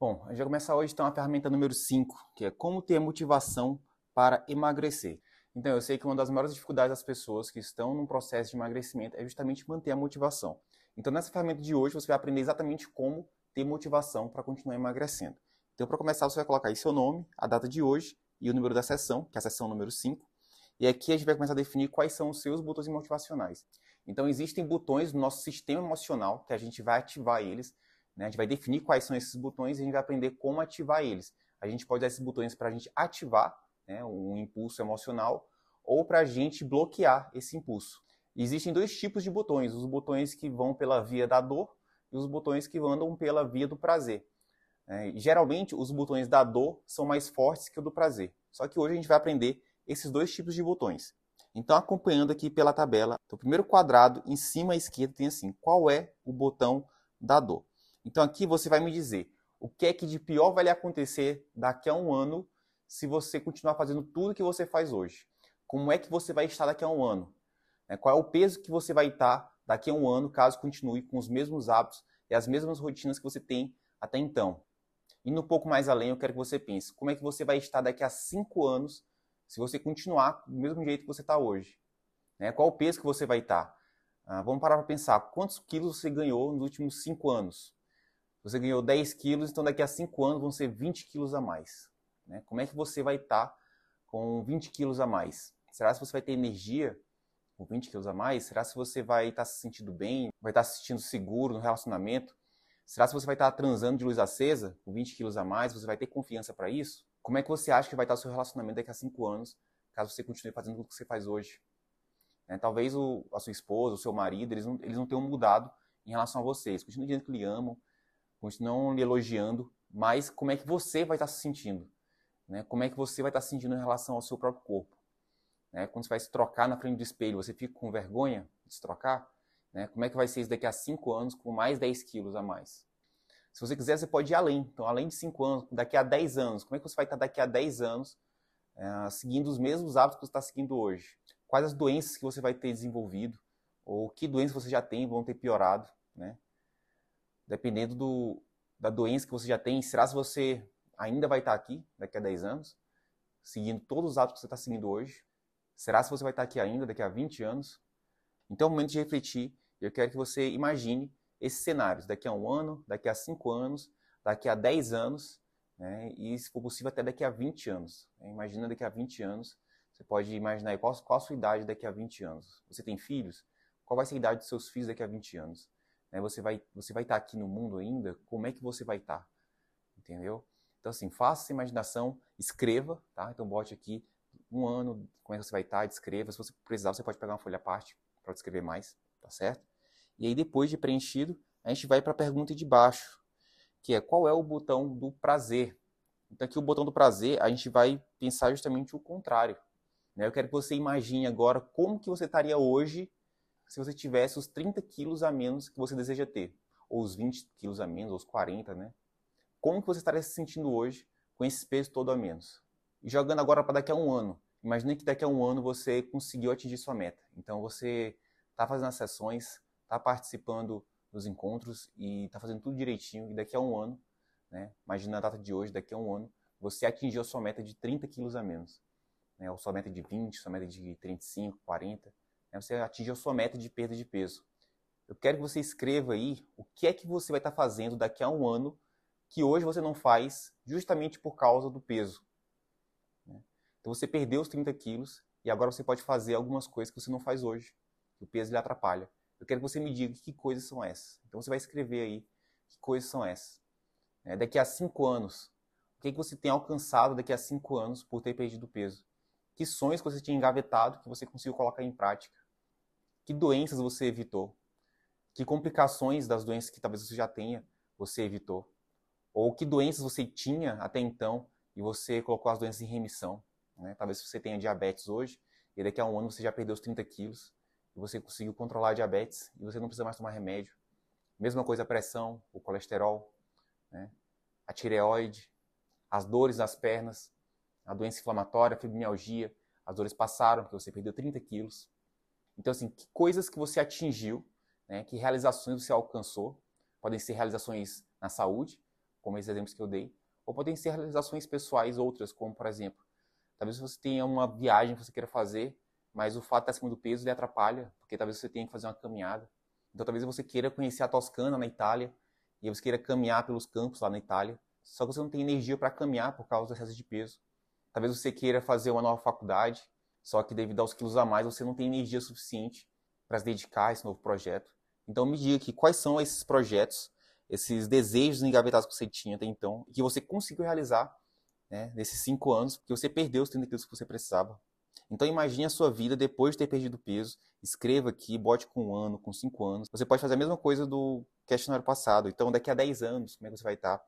Bom, a gente vai começar hoje então a ferramenta número 5, que é como ter motivação para emagrecer. Então, eu sei que uma das maiores dificuldades das pessoas que estão num processo de emagrecimento é justamente manter a motivação. Então, nessa ferramenta de hoje, você vai aprender exatamente como ter motivação para continuar emagrecendo. Então, para começar, você vai colocar aí seu nome, a data de hoje e o número da sessão, que é a sessão número 5. E aqui a gente vai começar a definir quais são os seus botões motivacionais. Então, existem botões no nosso sistema emocional que a gente vai ativar eles né? A gente vai definir quais são esses botões e a gente vai aprender como ativar eles. A gente pode usar esses botões para a gente ativar né, um impulso emocional ou para a gente bloquear esse impulso. Existem dois tipos de botões: os botões que vão pela via da dor e os botões que andam pela via do prazer. É, geralmente, os botões da dor são mais fortes que o do prazer. Só que hoje a gente vai aprender esses dois tipos de botões. Então, acompanhando aqui pela tabela, o primeiro quadrado em cima à esquerda tem assim: qual é o botão da dor? Então aqui você vai me dizer o que é que de pior vai lhe acontecer daqui a um ano se você continuar fazendo tudo que você faz hoje. Como é que você vai estar daqui a um ano? Né, qual é o peso que você vai estar daqui a um ano caso continue com os mesmos hábitos e as mesmas rotinas que você tem até então? Indo um pouco mais além, eu quero que você pense como é que você vai estar daqui a cinco anos se você continuar do mesmo jeito que você está hoje. Né? Qual o peso que você vai estar? Ah, vamos parar para pensar. Quantos quilos você ganhou nos últimos cinco anos? Você ganhou 10 quilos, então daqui a 5 anos vão ser 20 quilos a mais. Né? Como é que você vai estar tá com 20 quilos a mais? Será que você vai ter energia com 20 quilos a mais? Será que você vai estar tá se sentindo bem? Vai estar tá se sentindo seguro no relacionamento? Será que você vai estar tá transando de luz acesa com 20 quilos a mais? Você vai ter confiança para isso? Como é que você acha que vai estar tá o seu relacionamento daqui a 5 anos, caso você continue fazendo o que você faz hoje? Né? Talvez o, a sua esposa, o seu marido, eles não, eles não tenham mudado em relação a vocês. Continuam dizendo que lhe amam, continuam lhe elogiando, mas como é que você vai estar se sentindo? Né? Como é que você vai estar se sentindo em relação ao seu próprio corpo? Né? Quando você vai se trocar na frente do espelho, você fica com vergonha de se trocar? Né? Como é que vai ser isso daqui a 5 anos com mais 10 quilos a mais? Se você quiser, você pode ir além. Então, além de 5 anos, daqui a 10 anos, como é que você vai estar daqui a 10 anos é, seguindo os mesmos hábitos que você está seguindo hoje? Quais as doenças que você vai ter desenvolvido? Ou que doenças você já tem vão ter piorado? Né? Dependendo do, da doença que você já tem, será se você ainda vai estar aqui daqui a 10 anos, seguindo todos os hábitos que você está seguindo hoje? Será se você vai estar aqui ainda daqui a 20 anos? Então é o momento de refletir. Eu quero que você imagine esses cenários daqui a um ano, daqui a 5 anos, daqui a 10 anos, né? e se for possível até daqui a 20 anos. Imagina daqui a 20 anos, você pode imaginar qual, qual a sua idade daqui a 20 anos. Você tem filhos? Qual vai ser a idade dos seus filhos daqui a 20 anos? Né, você vai você vai estar aqui no mundo ainda, como é que você vai estar? Entendeu? Então assim, faça essa imaginação, escreva, tá? Então bote aqui um ano, como é que você vai estar, descreva. Se você precisar, você pode pegar uma folha à parte para descrever mais, tá certo? E aí depois de preenchido, a gente vai para a pergunta de baixo, que é qual é o botão do prazer? Então aqui o botão do prazer, a gente vai pensar justamente o contrário. Né? Eu quero que você imagine agora como que você estaria hoje se você tivesse os 30 quilos a menos que você deseja ter, ou os 20 quilos a menos, ou os 40, né? Como que você estaria se sentindo hoje com esse peso todo a menos? E jogando agora para daqui a um ano. Imagine que daqui a um ano você conseguiu atingir sua meta. Então você está fazendo as sessões, está participando dos encontros e está fazendo tudo direitinho. E daqui a um ano, né? Imagina a data de hoje, daqui a um ano, você atingiu a sua meta de 30 quilos a menos. Né? Ou sua meta de 20, sua meta de 35, 40 né, você atinge a sua meta de perda de peso. Eu quero que você escreva aí o que é que você vai estar fazendo daqui a um ano que hoje você não faz justamente por causa do peso. Né? Então você perdeu os 30 quilos e agora você pode fazer algumas coisas que você não faz hoje. O peso lhe atrapalha. Eu quero que você me diga que coisas são essas. Então você vai escrever aí que coisas são essas. É, daqui a cinco anos, o que, é que você tem alcançado daqui a cinco anos por ter perdido peso? Que sonhos que você tinha engavetado que você conseguiu colocar em prática? Que doenças você evitou? Que complicações das doenças que talvez você já tenha, você evitou? Ou que doenças você tinha até então e você colocou as doenças em remissão? Né? Talvez você tenha diabetes hoje e daqui a um ano você já perdeu os 30 quilos e você conseguiu controlar a diabetes e você não precisa mais tomar remédio. Mesma coisa a pressão, o colesterol, né? a tireoide, as dores nas pernas, a doença inflamatória, a fibromialgia, as dores passaram, porque você perdeu 30 quilos. Então, assim, que coisas que você atingiu, né, que realizações você alcançou, podem ser realizações na saúde, como esses exemplos que eu dei, ou podem ser realizações pessoais outras, como por exemplo, talvez você tenha uma viagem que você queira fazer, mas o fato de estar acima do peso lhe atrapalha, porque talvez você tenha que fazer uma caminhada. Então talvez você queira conhecer a Toscana na Itália, e você queira caminhar pelos campos lá na Itália, só que você não tem energia para caminhar por causa do excesso de peso. Talvez você queira fazer uma nova faculdade, só que devido aos quilos a mais você não tem energia suficiente para se dedicar a esse novo projeto. Então me diga aqui quais são esses projetos, esses desejos engavetados que você tinha até então, que você conseguiu realizar né, nesses cinco anos, porque você perdeu os 30 quilos que você precisava. Então imagine a sua vida depois de ter perdido peso, escreva aqui, bote com um ano, com cinco anos. Você pode fazer a mesma coisa do questionário passado. Então daqui a 10 anos, como é que você vai estar?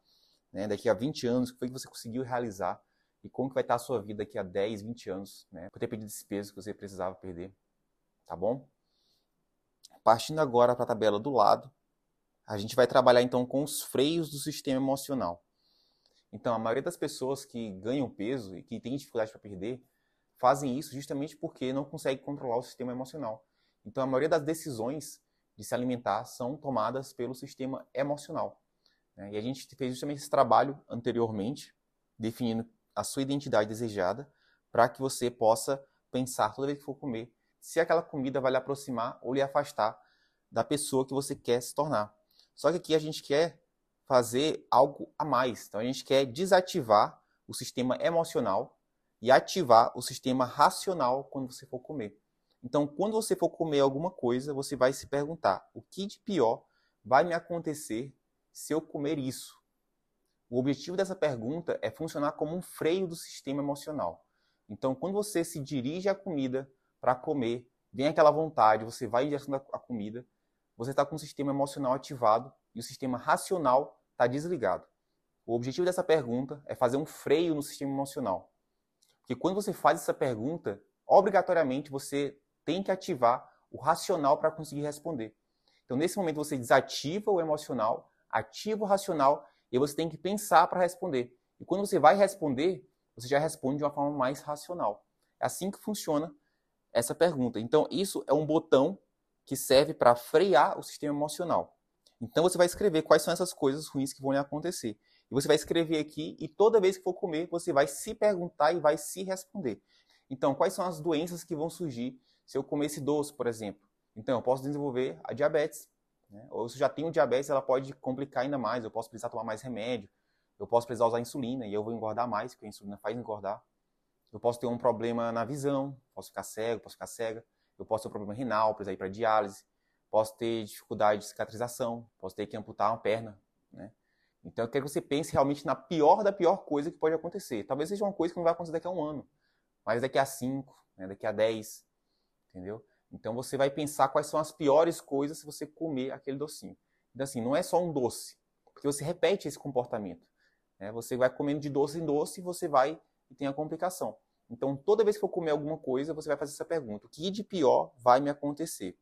Né? Daqui a 20 anos, o que foi que você conseguiu realizar? E como que vai estar a sua vida daqui a 10, 20 anos, né? Por ter perdido esse peso que você precisava perder. Tá bom? Partindo agora para a tabela do lado, a gente vai trabalhar então com os freios do sistema emocional. Então, a maioria das pessoas que ganham peso e que têm dificuldade para perder, fazem isso justamente porque não conseguem controlar o sistema emocional. Então, a maioria das decisões de se alimentar são tomadas pelo sistema emocional. Né? E a gente fez justamente esse trabalho anteriormente, definindo a sua identidade desejada, para que você possa pensar toda vez que for comer se aquela comida vai lhe aproximar ou lhe afastar da pessoa que você quer se tornar. Só que aqui a gente quer fazer algo a mais. Então a gente quer desativar o sistema emocional e ativar o sistema racional quando você for comer. Então, quando você for comer alguma coisa, você vai se perguntar: o que de pior vai me acontecer se eu comer isso? O objetivo dessa pergunta é funcionar como um freio do sistema emocional. Então, quando você se dirige à comida para comer, vem aquela vontade, você vai em direção à comida, você está com o sistema emocional ativado e o sistema racional está desligado. O objetivo dessa pergunta é fazer um freio no sistema emocional. Porque quando você faz essa pergunta, obrigatoriamente você tem que ativar o racional para conseguir responder. Então, nesse momento, você desativa o emocional, ativa o racional e você tem que pensar para responder. E quando você vai responder, você já responde de uma forma mais racional. É assim que funciona essa pergunta. Então, isso é um botão que serve para frear o sistema emocional. Então, você vai escrever quais são essas coisas ruins que vão lhe acontecer. E você vai escrever aqui e toda vez que for comer, você vai se perguntar e vai se responder. Então, quais são as doenças que vão surgir se eu comer esse doce, por exemplo? Então, eu posso desenvolver a diabetes. Né? Ou se eu já tenho diabetes, ela pode complicar ainda mais. Eu posso precisar tomar mais remédio. Eu posso precisar usar insulina e eu vou engordar mais, porque a insulina faz engordar. Eu posso ter um problema na visão, posso ficar cego, posso ficar cega. Eu posso ter um problema renal, precisar ir para diálise. Posso ter dificuldade de cicatrização, posso ter que amputar uma perna, né? Então eu quero que você pense realmente na pior da pior coisa que pode acontecer. Talvez seja uma coisa que não vai acontecer daqui a um ano, mas daqui a cinco, né? daqui a dez, entendeu? Então você vai pensar quais são as piores coisas se você comer aquele docinho. Então assim, não é só um doce, porque você repete esse comportamento. Né? Você vai comendo de doce em doce e você vai e tem a complicação. Então, toda vez que for comer alguma coisa, você vai fazer essa pergunta: o que de pior vai me acontecer?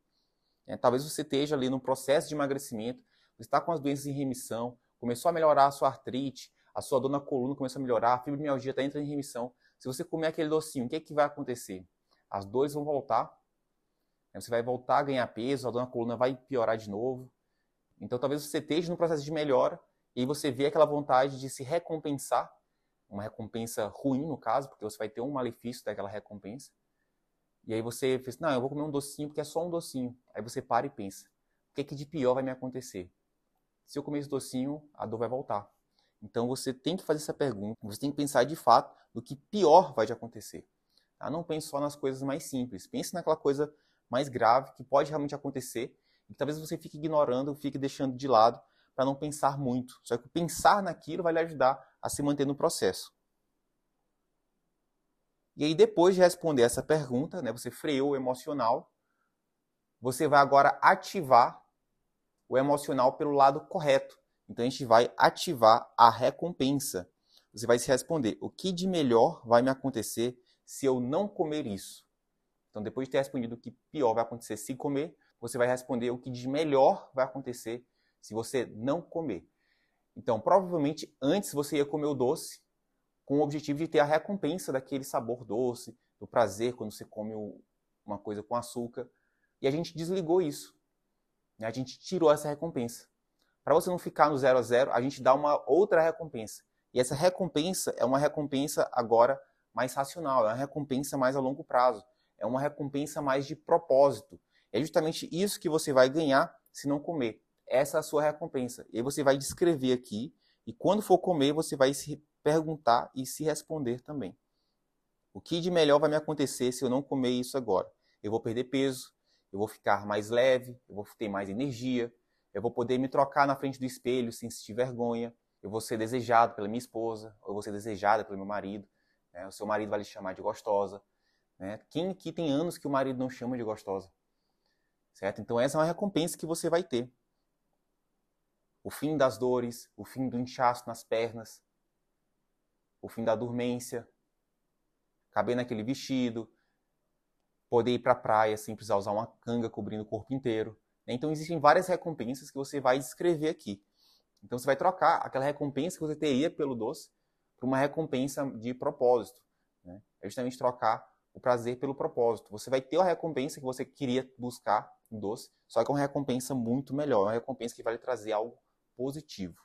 É, talvez você esteja ali no processo de emagrecimento, você está com as doenças em remissão, começou a melhorar a sua artrite, a sua dor na coluna começou a melhorar, a fibromialgia está entrando em remissão. Se você comer aquele docinho, o que, é que vai acontecer? As dores vão voltar? Você vai voltar a ganhar peso, a dor na coluna vai piorar de novo. Então, talvez você esteja no processo de melhora e você vê aquela vontade de se recompensar uma recompensa ruim, no caso, porque você vai ter um malefício daquela recompensa. E aí você fez, não, eu vou comer um docinho porque é só um docinho. Aí você para e pensa, o que, é que de pior vai me acontecer? Se eu comer esse docinho, a dor vai voltar. Então você tem que fazer essa pergunta, você tem que pensar de fato no que pior vai te acontecer. Tá? Não pense só nas coisas mais simples, pense naquela coisa mais grave que pode realmente acontecer e que talvez você fique ignorando, fique deixando de lado para não pensar muito. Só que pensar naquilo vai lhe ajudar a se manter no processo. E aí, depois de responder essa pergunta, né, você freou o emocional, você vai agora ativar o emocional pelo lado correto. Então, a gente vai ativar a recompensa. Você vai se responder: o que de melhor vai me acontecer se eu não comer isso? Então, depois de ter respondido o que pior vai acontecer se comer, você vai responder o que de melhor vai acontecer se você não comer. Então, provavelmente antes você ia comer o doce com o objetivo de ter a recompensa daquele sabor doce, do prazer quando você come uma coisa com açúcar. E a gente desligou isso. Né? A gente tirou essa recompensa. Para você não ficar no zero a zero, a gente dá uma outra recompensa. E essa recompensa é uma recompensa agora mais racional, é uma recompensa mais a longo prazo, é uma recompensa mais de propósito. É justamente isso que você vai ganhar se não comer. Essa é a sua recompensa. E aí você vai descrever aqui, e quando for comer, você vai se perguntar e se responder também. O que de melhor vai me acontecer se eu não comer isso agora? Eu vou perder peso, eu vou ficar mais leve, eu vou ter mais energia, eu vou poder me trocar na frente do espelho sem sentir vergonha, eu vou ser desejado pela minha esposa, eu vou ser desejada pelo meu marido, né? o seu marido vai lhe chamar de gostosa. Né? Quem aqui tem anos que o marido não chama de gostosa? Certo? Então essa é uma recompensa que você vai ter. O fim das dores, o fim do inchaço nas pernas, o fim da dormência, caber naquele vestido, poder ir para a praia sem precisar usar uma canga cobrindo o corpo inteiro. Né? Então existem várias recompensas que você vai descrever aqui. Então você vai trocar aquela recompensa que você teria pelo doce por uma recompensa de propósito. Né? É justamente trocar o prazer pelo propósito. Você vai ter a recompensa que você queria buscar no doce, só que é uma recompensa muito melhor, uma recompensa que vai lhe trazer algo positivo.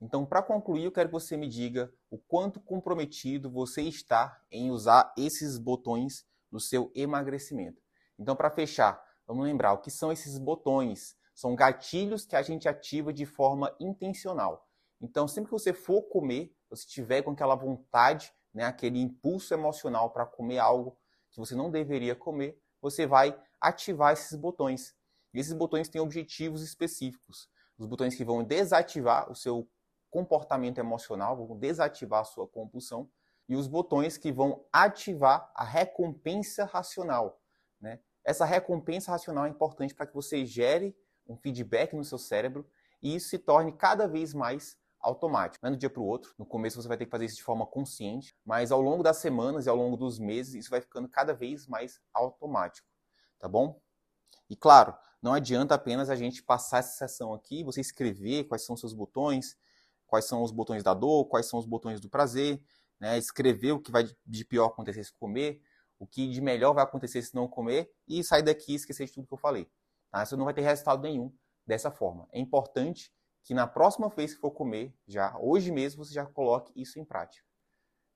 Então, para concluir, eu quero que você me diga o quanto comprometido você está em usar esses botões no seu emagrecimento. Então, para fechar, vamos lembrar o que são esses botões. São gatilhos que a gente ativa de forma intencional. Então, sempre que você for comer, você tiver com aquela vontade, né, aquele impulso emocional para comer algo que você não deveria comer, você vai ativar esses botões. E esses botões têm objetivos específicos. Os botões que vão desativar o seu comportamento emocional, vão desativar a sua compulsão, e os botões que vão ativar a recompensa racional. Né? Essa recompensa racional é importante para que você gere um feedback no seu cérebro e isso se torne cada vez mais automático. Não é do dia para o outro. No começo você vai ter que fazer isso de forma consciente, mas ao longo das semanas e ao longo dos meses isso vai ficando cada vez mais automático. Tá bom? E claro, não adianta apenas a gente passar essa sessão aqui, você escrever quais são os seus botões, quais são os botões da dor, quais são os botões do prazer, né? escrever o que vai de pior acontecer se comer, o que de melhor vai acontecer se não comer e sair daqui e esquecer de tudo que eu falei. Tá? Você não vai ter resultado nenhum dessa forma. É importante que na próxima vez que for comer, já hoje mesmo você já coloque isso em prática.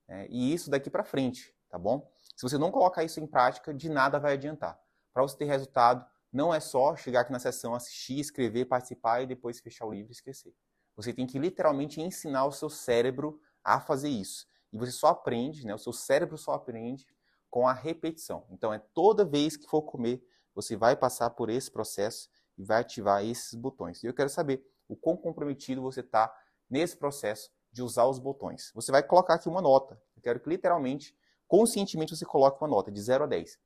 É, e isso daqui para frente, tá bom? Se você não colocar isso em prática, de nada vai adiantar. Para você ter resultado, não é só chegar aqui na sessão, assistir, escrever, participar e depois fechar o livro e esquecer. Você tem que literalmente ensinar o seu cérebro a fazer isso. E você só aprende, né? O seu cérebro só aprende com a repetição. Então é toda vez que for comer, você vai passar por esse processo e vai ativar esses botões. E eu quero saber o quão comprometido você está nesse processo de usar os botões. Você vai colocar aqui uma nota. Eu quero que literalmente, conscientemente, você coloque uma nota de 0 a 10.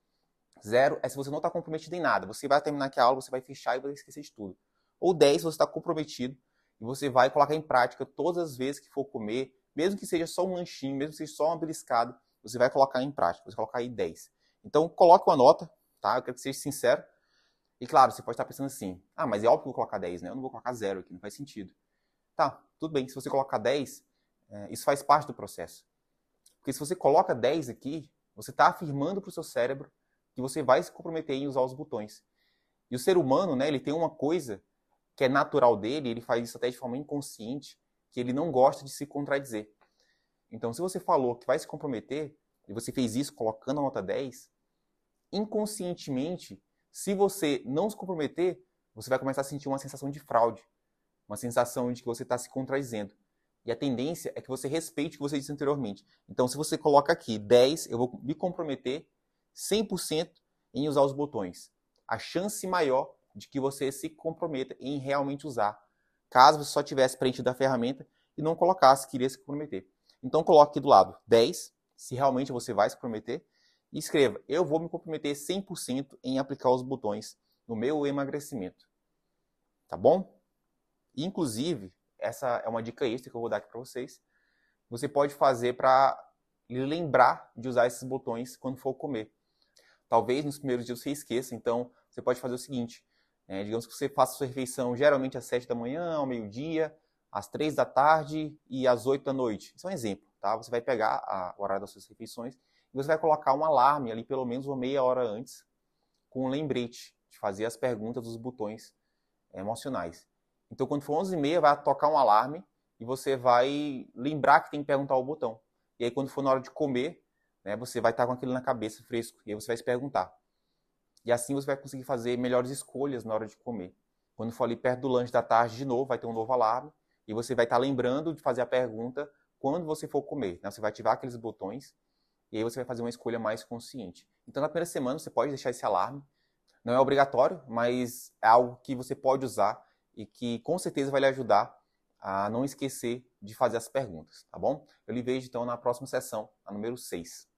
Zero é se você não está comprometido em nada. Você vai terminar aqui a aula, você vai fechar e vai esquecer de tudo. Ou 10, você está comprometido e você vai colocar em prática todas as vezes que for comer, mesmo que seja só um lanchinho, mesmo que seja só uma beliscada, você vai colocar em prática, você vai colocar aí 10. Então, coloque uma nota, tá? Eu quero que seja sincero. E claro, você pode estar pensando assim, ah, mas é óbvio que eu vou colocar 10, né? Eu não vou colocar zero aqui, não faz sentido. Tá, tudo bem, se você colocar 10, é, isso faz parte do processo. Porque se você coloca 10 aqui, você está afirmando para o seu cérebro que você vai se comprometer em usar os botões. E o ser humano, né, ele tem uma coisa que é natural dele, ele faz isso até de forma inconsciente, que ele não gosta de se contradizer. Então, se você falou que vai se comprometer, e você fez isso colocando a nota 10, inconscientemente, se você não se comprometer, você vai começar a sentir uma sensação de fraude, uma sensação de que você está se contradizendo. E a tendência é que você respeite o que você disse anteriormente. Então, se você coloca aqui 10, eu vou me comprometer 100% em usar os botões. A chance maior de que você se comprometa em realmente usar. Caso você só tivesse preenchido a ferramenta e não colocasse, queria se comprometer. Então coloque aqui do lado 10, se realmente você vai se comprometer, e escreva: Eu vou me comprometer 100% em aplicar os botões no meu emagrecimento. Tá bom? Inclusive, essa é uma dica extra que eu vou dar aqui para vocês. Você pode fazer para lembrar de usar esses botões quando for comer. Talvez nos primeiros dias você esqueça, então você pode fazer o seguinte: é, digamos que você faça sua refeição geralmente às 7 da manhã, ao meio-dia, às 3 da tarde e às 8 da noite. Isso é um exemplo, tá? Você vai pegar a, o horário das suas refeições você vai colocar um alarme ali pelo menos uma meia hora antes, com um lembrete de fazer as perguntas dos botões emocionais. Então, quando for 11h30, vai tocar um alarme e você vai lembrar que tem que perguntar o botão. E aí, quando for na hora de comer, né, você vai estar com aquilo na cabeça fresco. E aí você vai se perguntar. E assim você vai conseguir fazer melhores escolhas na hora de comer. Quando for ali perto do lanche da tarde, de novo, vai ter um novo alarme. E você vai estar lembrando de fazer a pergunta quando você for comer. Né? Você vai ativar aqueles botões e aí você vai fazer uma escolha mais consciente. Então, na primeira semana, você pode deixar esse alarme. Não é obrigatório, mas é algo que você pode usar e que com certeza vai lhe ajudar a não esquecer de fazer as perguntas, tá bom? Eu lhe vejo então na próxima sessão, a número 6.